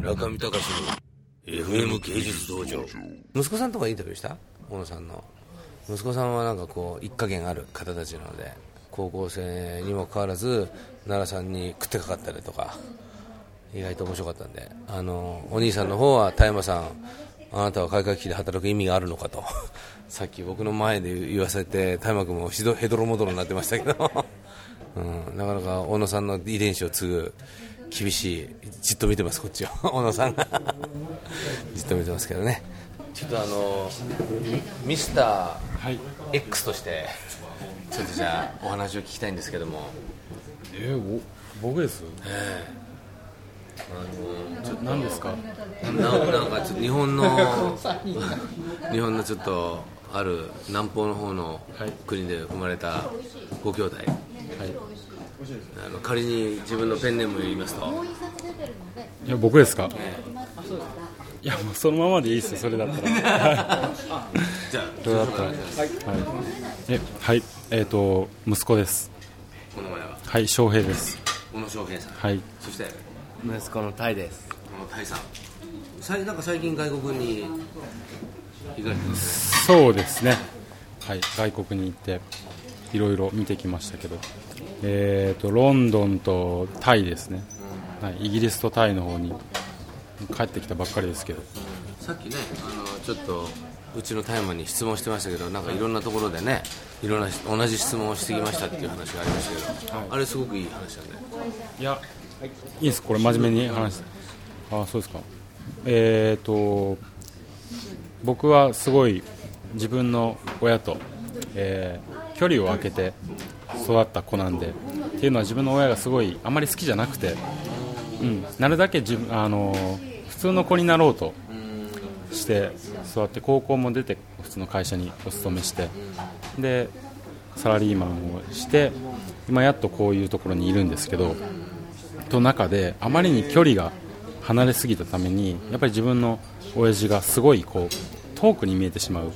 中見隆の FM 芸術道場。息子さんとかインタビューした？小野さんの。息子さんはなんかこう一加減ある方たちなので高校生にもかかわらず奈良さんに食ってかかったりとか意外と面白かったんであのお兄さんの方は田山さんあなたは開会期で働く意味があるのかと。さっき僕の前で言わせて田山君もヘドロモドロになってましたけど、うん、なかなか小野さんの遺伝子を継ぐ厳しい。じっと見てますこっちを。小野さんが。じっと見てますけどね。ちょっとあのミスター X としてちょっとじゃあお話を聞きたいんですけども。えー、僕です？あのちょっと何ですか？ななんかちょっと日本の 日本のちょっとある南方の方のはい。国で生まれたご兄弟。はいあの仮に自分のペンネームを言いますと。いや僕ですか？いやもうそのままでいいですよそれだったら。じゃあそれだったら。はい。えはい。えっ、と息子です。お名前は？はい翔平です。小野翔平さん。はい。そして？息子のタイです。このタイさん。さいなんか最近外国に行かれてます？そうですね。はい。外国に行っていろいろ見てきましたけどえっ、とロンドンとタイですね、はい、イギリスとタイの方に帰ってきたばっかりですけど。さっきねあのちょっとうちのタイマーに質問してましたけどなんかいろんなところでねいろんな同じ質問をしてきましたっていう話がありましたけど、あれすごくいい話なんでいやいいです。これ真面目に話あそうですか。えっ、と僕はすごい自分の親と、えー距離を空けて育った子なんでっていうのは自分の親がすごいあまり好きじゃなくて、うん、なるだけ自分あの普通の子になろうとして育って高校も出て普通の会社にお勤めしてでサラリーマンをして今やっとこういうところにいるんですけどと中であまりに距離が離れすぎたためにやっぱり自分の親父がすごいこう遠くに見えてしまう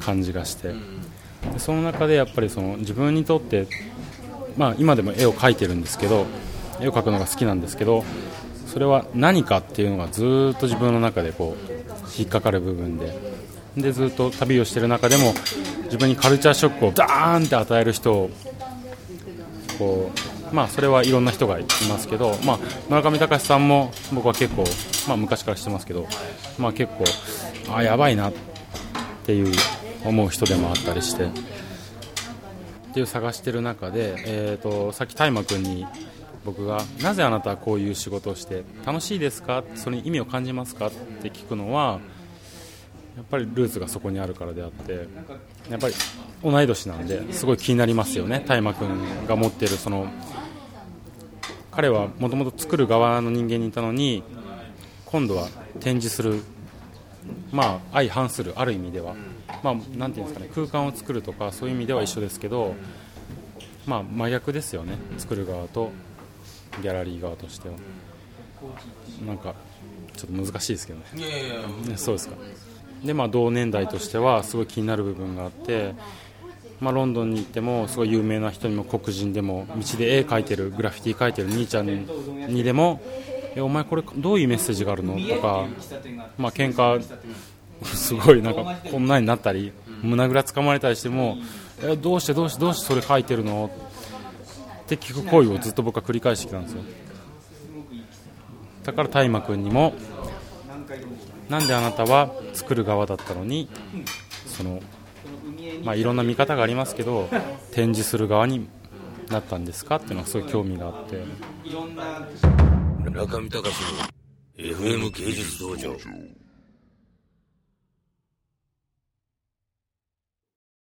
感じがしてでその中でやっぱりその自分にとって、まあ、今でも絵を描いてるんですけど絵を描くのが好きなんですけどそれは何かっていうのがずっと自分の中でこう引っかかる部分で。でずっと旅をしてる中でも自分にカルチャーショックをダーンって与える人をこうまあ、それはいろんな人がいますけど、まあ、村上隆さんも僕は結構、まあ、昔から知ってますけど、まあ、結構あやばいなっていう思う人でもあったりしてっていう探してる中で、えー、とさっき大麻君に僕がなぜあなたはこういう仕事をして楽しいですか？それに意味を感じますか？って聞くのはやっぱりルーツがそこにあるからであってやっぱり同い年なんですごい気になりますよね。大麻君が持ってるその彼はもともと作る側の人間にいたのに今度は展示するまあ相反するある意味では、まあ、なんていうんですかね空間を作るとかそういう意味では一緒ですけど、まあ、真逆ですよね作る側とギャラリー側としては。なんかちょっと難しいですけどね。いやいやいや。ねそうですか。で、まあ、同年代としてはすごい気になる部分があって、まあ、ロンドンに行ってもすごい有名な人にも黒人でも道で絵描いてるグラフィティ描いてる兄ちゃんにでもえお前これどういうメッセージがあるの？とか、まあ喧嘩 すごいなんかこんなになったり胸ぐらつかまれたりしてもえどうしてどうしてどうしてそれ書いてるの？って聞く行為をずっと僕は繰り返してきたんですよ。だから大麻君にもなんであなたは作る側だったのにその、まあ、いろんな見方がありますけど展示する側になったんですか？っていうのがすごい興味があって中見隆の FM 芸術道場。